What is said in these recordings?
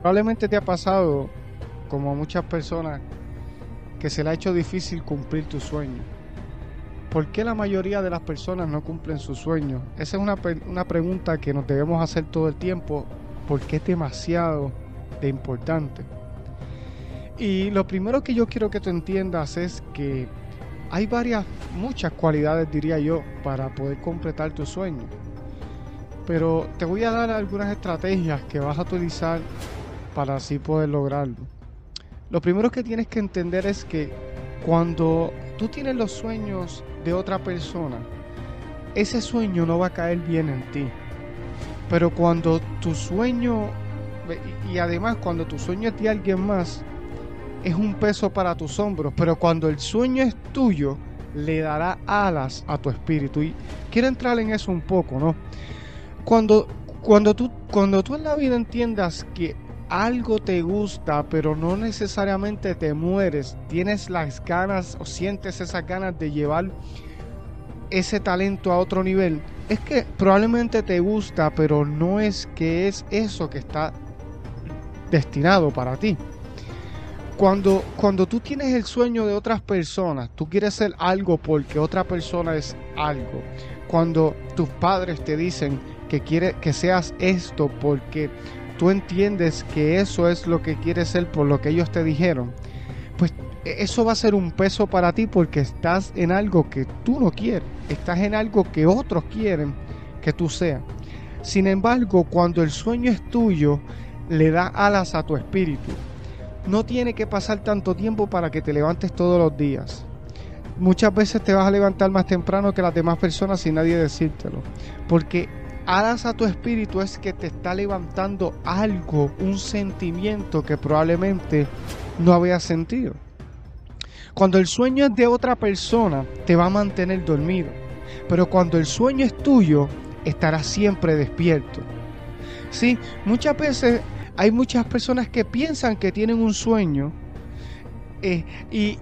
Probablemente te ha pasado, como a muchas personas, que se le ha hecho difícil cumplir tu sueño. ¿Por qué la mayoría de las personas no cumplen sus sueños? Esa es una, una pregunta que nos debemos hacer todo el tiempo porque es demasiado de importante. Y lo primero que yo quiero que tú entiendas es que hay varias, muchas cualidades, diría yo, para poder completar tu sueño. Pero te voy a dar algunas estrategias que vas a utilizar para así poder lograrlo. Lo primero que tienes que entender es que cuando tú tienes los sueños de otra persona, ese sueño no va a caer bien en ti. Pero cuando tu sueño, y además cuando tu sueño es de alguien más, es un peso para tus hombros. Pero cuando el sueño es tuyo, le dará alas a tu espíritu. Y quiero entrar en eso un poco, ¿no? Cuando, cuando, tú, cuando tú en la vida entiendas que algo te gusta, pero no necesariamente te mueres, tienes las ganas o sientes esas ganas de llevar ese talento a otro nivel, es que probablemente te gusta, pero no es que es eso que está destinado para ti. Cuando, cuando tú tienes el sueño de otras personas, tú quieres ser algo porque otra persona es algo. Cuando tus padres te dicen que quiere que seas esto porque tú entiendes que eso es lo que quieres ser por lo que ellos te dijeron, pues e, eso va a ser un peso para ti porque estás en algo que tú no quieres, estás en algo que otros quieren que tú seas. Sin embargo, cuando el sueño es tuyo, le da alas a tu espíritu. No tiene que pasar tanto tiempo para que te levantes todos los días. Muchas veces te vas a levantar más temprano que las demás personas sin nadie decírtelo. Porque alas a tu espíritu es que te está levantando algo, un sentimiento que probablemente no habías sentido. Cuando el sueño es de otra persona, te va a mantener dormido. Pero cuando el sueño es tuyo, estarás siempre despierto. Sí, muchas veces hay muchas personas que piensan que tienen un sueño eh, y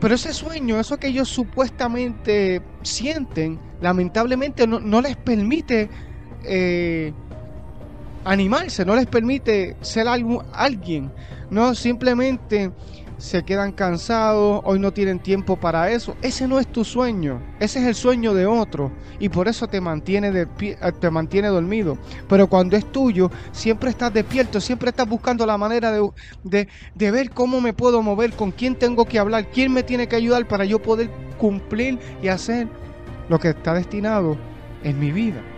pero ese sueño, eso que ellos supuestamente sienten, lamentablemente no, no les permite eh, animarse, no les permite ser algo, alguien, no simplemente se quedan cansados, hoy no tienen tiempo para eso. Ese no es tu sueño, ese es el sueño de otro y por eso te mantiene, de eh, te mantiene dormido. Pero cuando es tuyo, siempre estás despierto, siempre estás buscando la manera de, de, de ver cómo me puedo mover, con quién tengo que hablar, quién me tiene que ayudar para yo poder cumplir y hacer lo que está destinado en mi vida.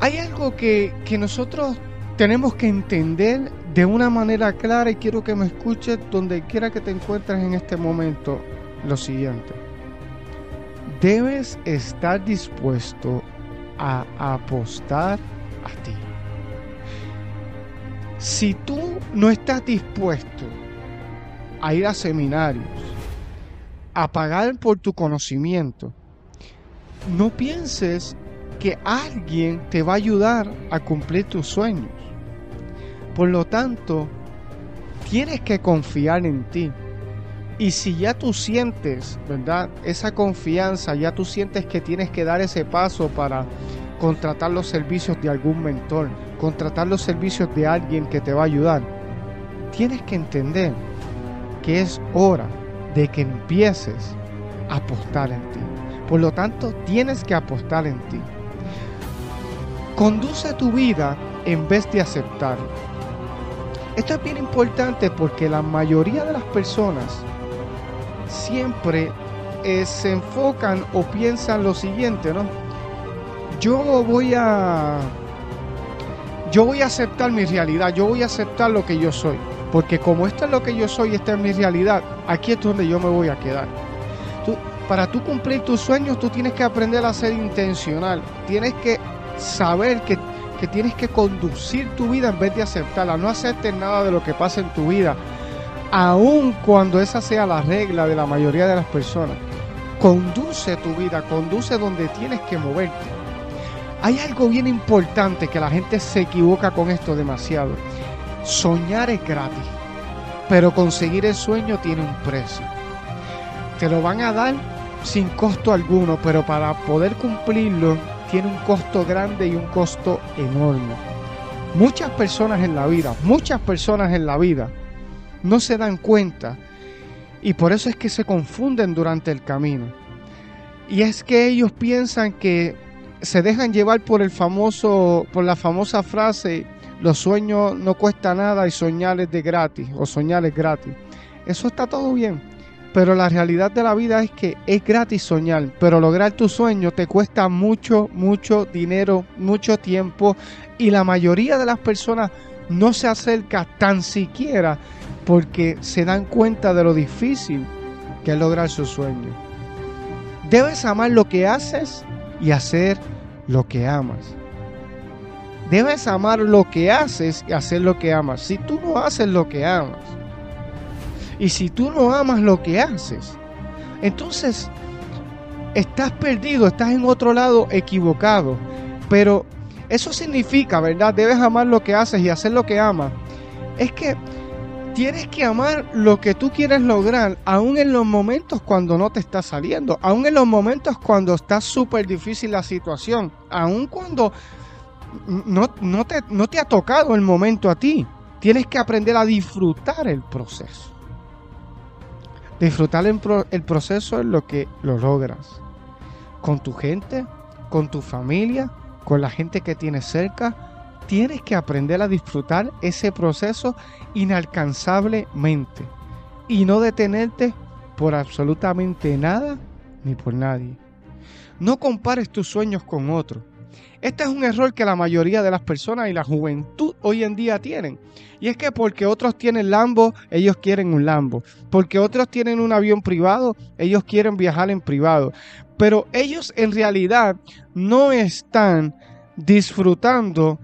Hay algo que, nosotros tenemos que entender de una manera clara y quiero que me escuches donde quiera que te encuentres en este momento lo siguiente. Debes estar dispuesto a apostar a ti. Si tú no estás dispuesto a ir a seminarios, a pagar por tu conocimiento, no pienses que alguien te va a ayudar a cumplir tus sueños. Por lo tanto, tienes que confiar en ti. Y si ya tú sientes, ¿verdad? Esa confianza, ya tú sientes que tienes que dar ese paso para contratar los servicios de algún mentor, contratar los servicios de alguien que te va a ayudar, tienes que entender que es hora de que empieces a apostar en ti. Por lo tanto, tienes que apostar en ti. Conduce tu vida en vez de aceptar. Esto es bien importante porque la mayoría de las personas siempre eh, se enfocan o piensan lo siguiente, ¿no? Yo voy a yo voy a aceptar mi realidad, yo voy a aceptar lo que yo soy, porque como esto es lo que yo soy, esta es mi realidad, aquí es donde yo me voy a quedar. para tú cumplir tus sueños, tú tienes que aprender a ser intencional, tienes que saber que, tienes que conducir tu vida en vez de aceptarla. No aceptes nada de lo que pasa en tu vida, aun cuando esa sea la regla de la mayoría de las personas. Conduce tu vida, conduce donde tienes que moverte. Hay algo bien importante que la gente se equivoca con esto demasiado. Soñar es gratis, pero conseguir el sueño tiene un precio. Te lo van a dar sin costo alguno, pero para poder cumplirlo tiene un costo grande y un costo enorme. Muchas personas en la vida, muchas personas en la vida no se dan cuenta y por eso es que se confunden durante el camino. Y es que ellos piensan que se dejan llevar por el famoso por la famosa frase los sueños no cuesta nada y soñar es de gratis o soñar es gratis. Eso está todo bien, pero la realidad de la vida es que es gratis soñar, pero lograr tu sueño te cuesta mucho, mucho dinero, mucho tiempo y la mayoría de las personas no se acerca tan siquiera porque se dan cuenta de lo difícil que es lograr su sueño. Debes amar lo que haces y hacer lo que amas. Debes amar lo que haces y hacer lo que amas. Si tú no haces lo que amas, y si tú no amas lo que haces, entonces estás perdido, estás en otro lado equivocado. Pero eso significa, ¿verdad? Debes amar lo que haces y hacer lo que amas. Es que tienes que amar lo que tú quieres lograr, aún en los momentos cuando no te está saliendo, aún en los momentos cuando está súper difícil la situación, aún cuando no, no, te, no te ha tocado el momento a ti. Tienes que aprender a disfrutar el proceso. Disfrutar el, proceso es lo que lo logras. Con tu gente, con tu familia, con la gente que tienes cerca, tienes que aprender a disfrutar ese proceso inalcanzablemente y no detenerte por absolutamente nada ni por nadie. No compares tus sueños con otros. Este es un error que la mayoría de las personas y la juventud hoy en día tienen. Y es que porque otros tienen Lambo, ellos quieren un Lambo. Porque otros tienen un avión privado, ellos quieren viajar en privado. Pero ellos en realidad no están disfrutando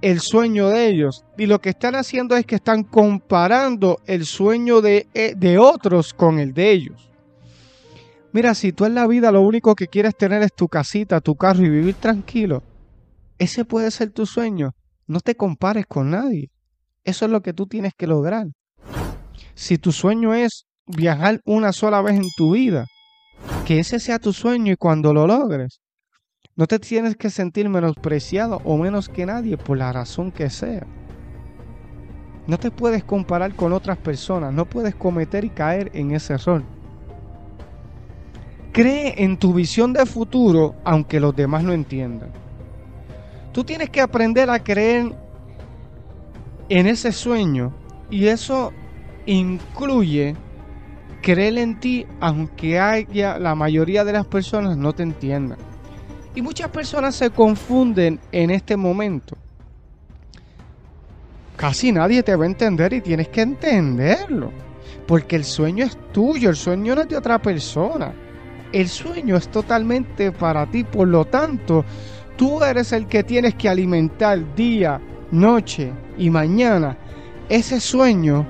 el sueño de ellos. Y lo que están haciendo es que están comparando el sueño de, eh, de, otros con el de ellos. Mira, si tú en la vida lo único que quieres tener es tu casita, tu carro y vivir tranquilo, ese puede ser tu sueño. No te compares con nadie. Eso es lo que tú tienes que lograr. Si tu sueño es viajar una sola vez en tu vida, que ese sea tu sueño y cuando lo logres, no te tienes que sentir menospreciado o menos que nadie por la razón que sea. No te puedes comparar con otras personas, no puedes cometer y caer en ese error. Cree en tu visión de futuro aunque los demás no entiendan. Tú tienes que aprender a creer en ese sueño y eso incluye creer en ti aunque haya la mayoría de las personas no te entiendan. Y muchas personas se confunden en este momento. Casi nadie te va a entender y tienes que entenderlo. Porque el sueño es tuyo, el sueño no es de otra persona. El sueño es totalmente para ti, por lo tanto, tú eres el que tienes que alimentar día, noche y mañana ese sueño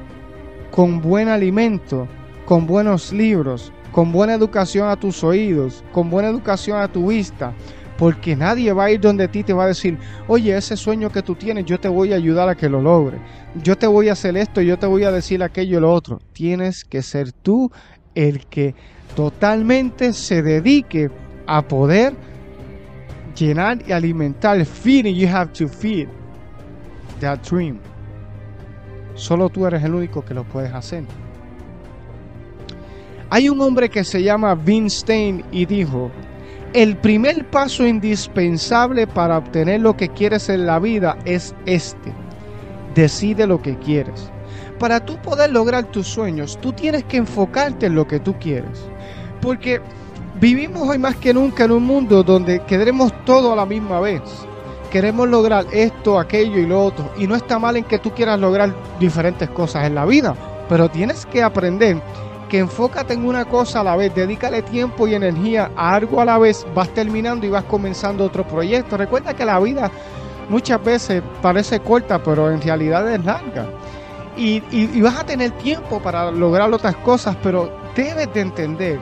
con buen alimento, con buenos libros, con buena educación a tus oídos, con buena educación a tu vista, porque nadie va a ir donde ti te va a decir, oye, ese sueño que tú tienes, yo te voy a ayudar a que lo logre. Yo te voy a hacer esto, yo te voy a decir aquello y lo otro. Tienes que ser tú el que totalmente se dedique a poder llenar y alimentar. Feeding, you have to feed that dream. Solo tú eres el único que lo puedes hacer. Hay un hombre que se llama Vince Stein y dijo, el primer paso indispensable para obtener lo que quieres en la vida es este. Decide lo que quieres. Para tú poder lograr tus sueños, tú tienes que enfocarte en lo que tú quieres. Porque vivimos hoy más que nunca en un mundo donde queremos todo a la misma vez. Queremos lograr esto, aquello y lo otro. Y no está mal en que tú quieras lograr diferentes cosas en la vida. Pero tienes que aprender que enfócate en una cosa a la vez, dedícale tiempo y energía a algo a la vez, vas terminando y vas comenzando otro proyecto. Recuerda que la vida muchas veces parece corta, pero en realidad es larga. Y, vas a tener tiempo para lograr otras cosas, pero debes de entender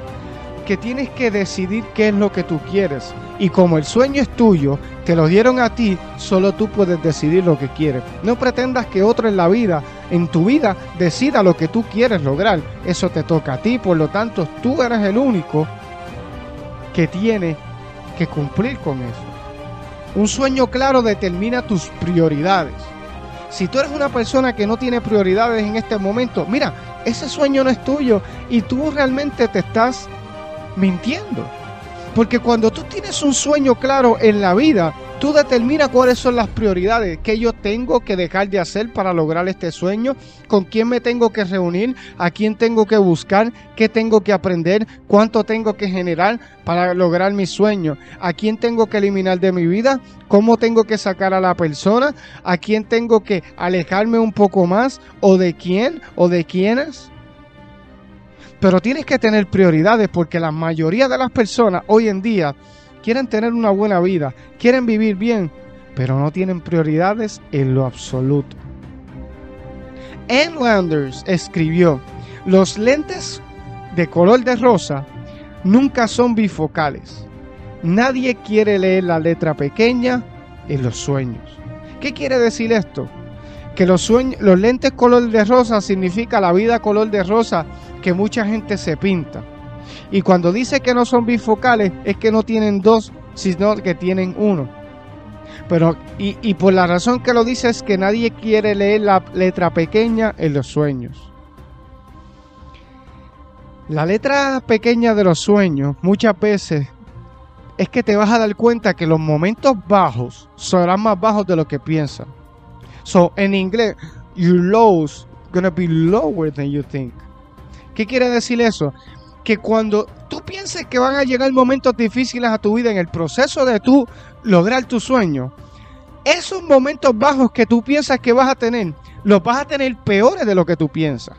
que tienes que decidir qué es lo que tú quieres. Y como el sueño es tuyo, te lo dieron a ti, solo tú puedes decidir lo que quieres. No pretendas que otro en la vida, en tu vida, decida lo que tú quieres lograr. Eso te toca a ti, por lo tanto, tú eres el único que tiene que cumplir con eso. Un sueño claro determina tus prioridades. Si tú eres una persona que no tiene prioridades en este momento, mira, ese sueño no es tuyo y tú realmente te estás mintiendo. Porque cuando tú tienes un sueño claro en la vida, tú determinas cuáles son las prioridades, qué yo tengo que dejar de hacer para lograr este sueño, con quién me tengo que reunir, a quién tengo que buscar, qué tengo que aprender, cuánto tengo que generar para lograr mi sueño, a quién tengo que eliminar de mi vida, cómo tengo que sacar a la persona, a quién tengo que alejarme un poco más, o de quién, o de quiénes. Pero tienes que tener prioridades porque la mayoría de las personas hoy en día quieren tener una buena vida, quieren vivir bien, pero no tienen prioridades en lo absoluto. Ann Landers escribió, los lentes de color de rosa nunca son bifocales. Nadie quiere leer la letra pequeña en los sueños. ¿Qué quiere decir esto? Que los, sueños, los lentes color de rosa significa la vida color de rosa que mucha gente se pinta. Y cuando dice que no son bifocales es que no tienen dos, sino que tienen uno. Pero, y, y por la razón que lo dice es que nadie quiere leer la letra pequeña en los sueños. La letra pequeña de los sueños muchas veces es que te vas a dar cuenta que los momentos bajos serán más bajos de lo que piensas. So, en inglés, your lows gonna be lower than you think. ¿Qué quiere decir eso? Que cuando tú pienses que van a llegar momentos difíciles a tu vida en el proceso de tú lograr tu sueño, esos momentos bajos que tú piensas que vas a tener, los vas a tener peores de lo que tú piensas.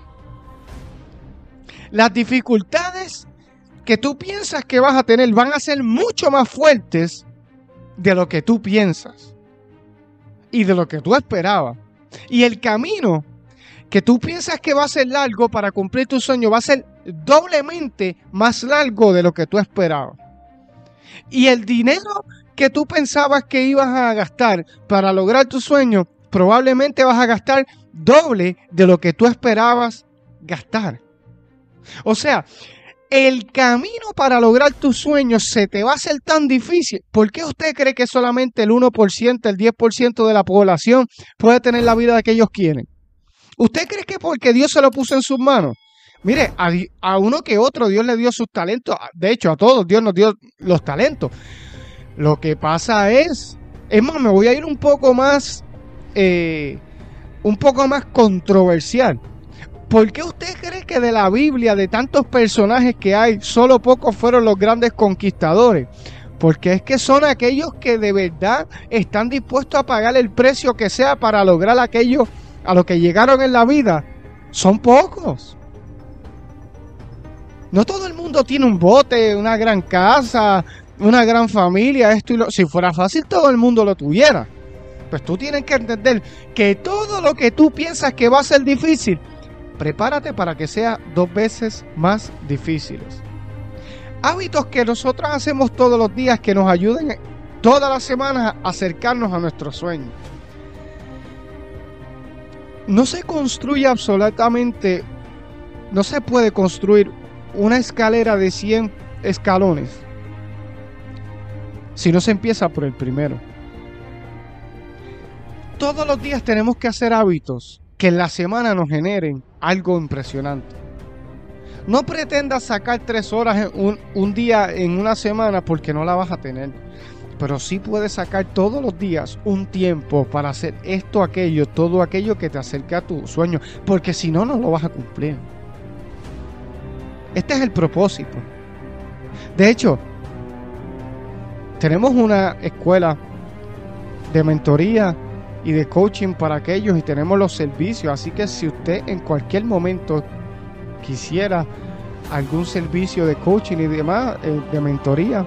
Las dificultades que tú piensas que vas a tener van a ser mucho más fuertes de lo que tú piensas y de lo que tú esperabas. Y el camino que tú piensas que va a ser largo para cumplir tu sueño va a ser doblemente más largo de lo que tú esperabas. Y el dinero que tú pensabas que ibas a gastar para lograr tu sueño, probablemente vas a gastar doble de lo que tú esperabas gastar. O sea, el camino para lograr tus sueños se te va a hacer tan difícil. ¿Por qué usted cree que solamente el 1%, el 10% de la población puede tener la vida que ellos quieren? ¿Usted cree que porque Dios se lo puso en sus manos? Mire, a, uno que otro Dios le dio sus talentos. De hecho, a todos Dios nos dio los talentos. Lo que pasa es, es más, me voy a ir un poco más, eh, un poco más controversial. ¿Por qué usted cree que de la Biblia, de tantos personajes que hay, solo pocos fueron los grandes conquistadores? Porque es que son aquellos que de verdad están dispuestos a pagar el precio que sea para lograr aquello a lo que llegaron en la vida son pocos. No todo el mundo tiene un bote, una gran casa, una gran familia, esto y lo. Si fuera fácil, todo el mundo lo tuviera. Pues tú tienes que entender que todo lo que tú piensas que va a ser difícil, prepárate para que sea dos veces más difíciles. Hábitos que nosotros hacemos todos los días que nos ayuden todas las semanas a acercarnos a nuestros sueños no se construye absolutamente, no se puede construir una escalera de 100 escalones si no se empieza por el primero. Todos los días tenemos que hacer hábitos que en la semana nos generen algo impresionante. No pretendas sacar tres horas un, un día en una semana porque no la vas a tener pero sí puedes sacar todos los días un tiempo para hacer esto, aquello, todo aquello que te acerque a tu sueño, porque si no, no lo vas a cumplir. Este es el propósito. De hecho, tenemos una escuela de mentoría y de coaching para aquellos y tenemos los servicios, así que si usted en cualquier momento quisiera algún servicio de coaching y demás, eh, de mentoría,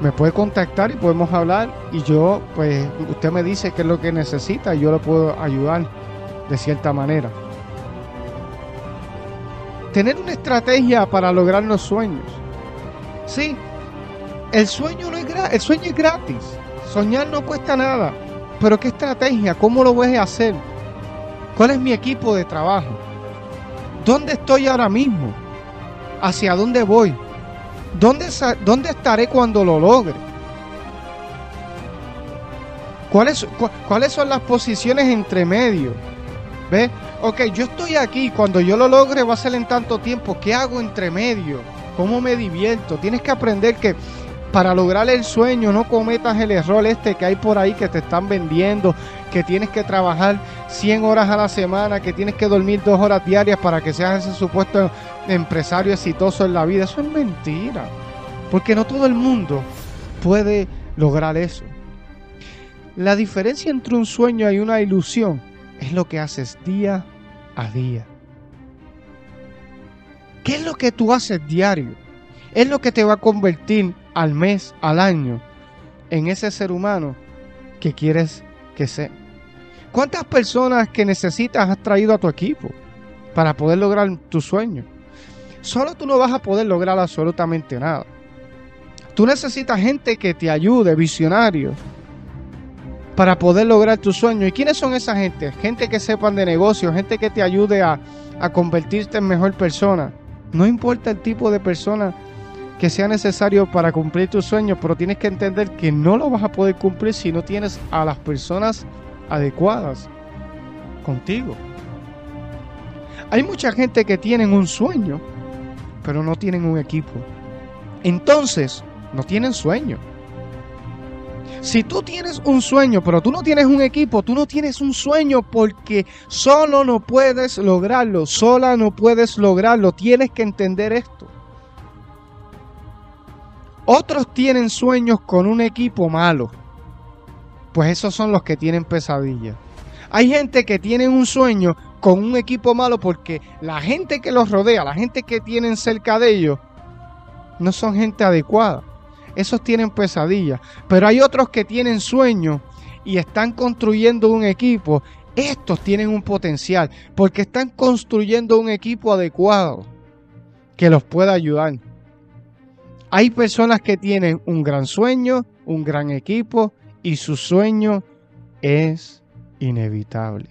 me puede contactar y podemos hablar y yo, pues, usted me dice qué es lo que necesita y yo le puedo ayudar de cierta manera. Tener una estrategia para lograr los sueños. Sí, el sueño no es el sueño es gratis. Soñar no cuesta nada. Pero qué estrategia, cómo lo voy a hacer? ¿Cuál es mi equipo de trabajo? ¿Dónde estoy ahora mismo? ¿Hacia dónde voy? ¿Dónde, ¿Dónde estaré cuando lo logre? ¿Cuáles, ¿Cuáles son las posiciones entre medio? ¿Ves? Ok, yo estoy aquí, cuando yo lo logre va a ser en tanto tiempo. ¿Qué hago entre medio? ¿Cómo me divierto? Tienes que aprender que para lograr el sueño no cometas el error este que hay por ahí que te están vendiendo, que tienes que trabajar 100 horas a la semana, que tienes que dormir dos horas diarias para que seas ese supuesto empresario exitoso en la vida. Eso es mentira, porque no todo el mundo puede lograr eso. La diferencia entre un sueño y una ilusión es lo que haces día a día. ¿Qué es lo que tú haces diario? Es lo que te va a convertir al mes, al año, en ese ser humano que quieres que sea. ¿Cuántas personas que necesitas has traído a tu equipo para poder lograr tu sueño? Solo tú no vas a poder lograr absolutamente nada. Tú necesitas gente que te ayude, visionarios, para poder lograr tu sueño. ¿Y quiénes son esa gente? Gente que sepan de negocios, gente que te ayude a, a convertirte en mejor persona. No importa el tipo de persona que sea necesario para cumplir tus sueños, pero tienes que entender que no lo vas a poder cumplir si no tienes a las personas adecuadas contigo. Hay mucha gente que tienen un sueño, pero no tienen un equipo. Entonces, no tienen sueño. Si tú tienes un sueño, pero tú no tienes un equipo, tú no tienes un sueño porque solo no puedes lograrlo, sola no puedes lograrlo. Tienes que entender esto. Otros tienen sueños con un equipo malo. Pues esos son los que tienen pesadillas. Hay gente que tiene un sueño con un equipo malo porque la gente que los rodea, la gente que tienen cerca de ellos, no son gente adecuada. Esos tienen pesadillas. Pero hay otros que tienen sueños y están construyendo un equipo. Estos tienen un potencial porque están construyendo un equipo adecuado que los pueda ayudar. Hay personas que tienen un gran sueño, un gran equipo y su sueño es inevitable.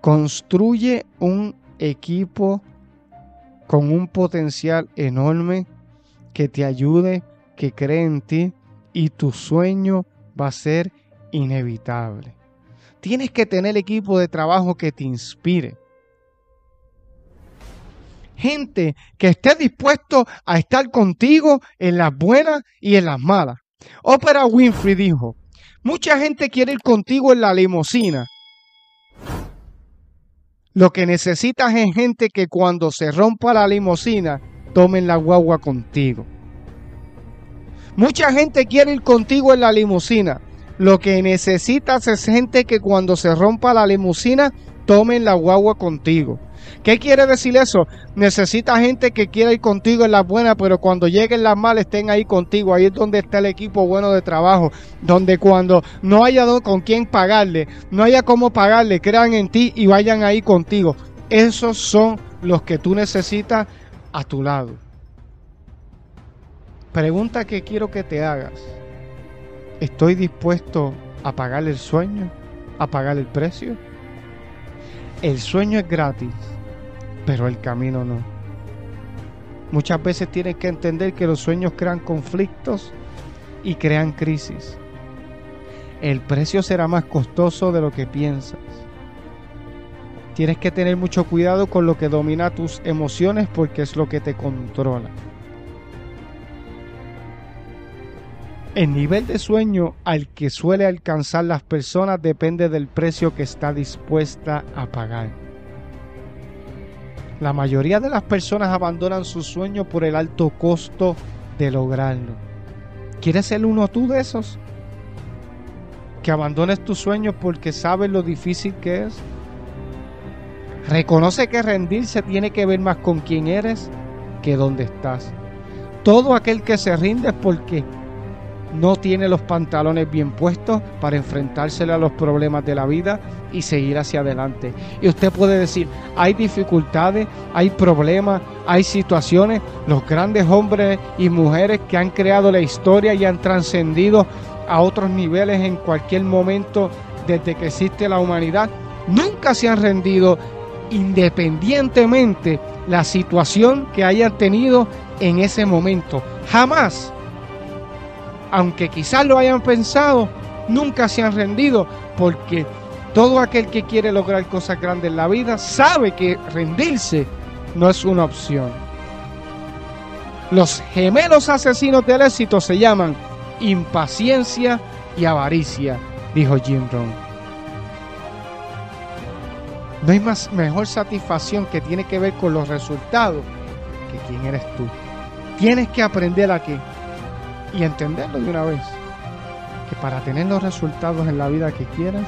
Construye un equipo con un potencial enorme que te ayude, que cree en ti y tu sueño va a ser inevitable. Tienes que tener equipo de trabajo que te inspire. Gente que esté dispuesto a estar contigo en las buenas y en las malas. Oprah Winfrey dijo, mucha gente quiere ir contigo en la limusina. Lo que necesitas es gente que cuando se rompa la limusina tomen la guagua contigo. Mucha gente quiere ir contigo en la limusina. Lo que necesitas es gente que cuando se rompa la limusina tomen la guagua contigo. ¿Qué quiere decir eso? Necesita gente que quiera ir contigo en las buenas, pero cuando lleguen las malas estén ahí contigo. Ahí es donde está el equipo bueno de trabajo. Donde cuando no haya con quién pagarle, no haya cómo pagarle, crean en ti y vayan ahí contigo. Esos son los que tú necesitas a tu lado. Pregunta que quiero que te hagas. ¿Estoy dispuesto a pagar el sueño? ¿A pagar el precio? El sueño es gratis pero el camino no. Muchas veces tienes que entender que los sueños crean conflictos y crean crisis. El precio será más costoso de lo que piensas. Tienes que tener mucho cuidado con lo que domina tus emociones porque es lo que te controla. El nivel de sueño al que suele alcanzar las personas depende del precio que está dispuesta a pagar. La mayoría de las personas abandonan su sueño por el alto costo de lograrlo. ¿Quieres ser uno tú de esos? Que abandones tu sueño porque sabes lo difícil que es. Reconoce que rendirse tiene que ver más con quién eres que dónde estás. Todo aquel que se rinde es porque no tiene los pantalones bien puestos para enfrentársele a los problemas de la vida y seguir hacia adelante. Y usted puede decir, hay dificultades, hay problemas, hay situaciones. Los grandes hombres y mujeres que han creado la historia y han trascendido a otros niveles en cualquier momento desde que existe la humanidad, nunca se han rendido independientemente la situación que hayan tenido en ese momento. Jamás aunque quizás lo hayan pensado, nunca se han rendido porque todo aquel que quiere lograr cosas grandes en la vida sabe que rendirse no es una opción. Los gemelos asesinos del éxito se llaman impaciencia y avaricia, dijo Jim Rohn. No hay más mejor satisfacción que tiene que ver con los resultados que quién eres tú. Tienes que aprender a qué y entenderlo de una vez. Que para tener los resultados en la vida que quieras,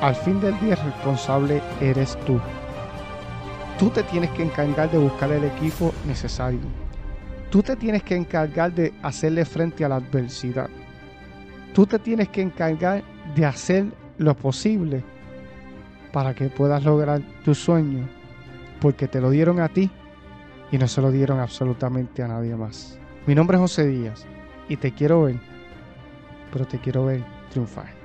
al fin del día el responsable eres tú. Tú te tienes que encargar de buscar el equipo necesario. Tú te tienes que encargar de hacerle frente a la adversidad. Tú te tienes que encargar de hacer lo posible para que puedas lograr tu sueño, porque te lo dieron a ti y no se lo dieron absolutamente a nadie más. Mi nombre es José Díaz y te quiero ver, pero te quiero ver triunfar.